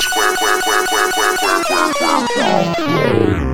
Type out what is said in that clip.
Square, square, square, square, square, square, square, square.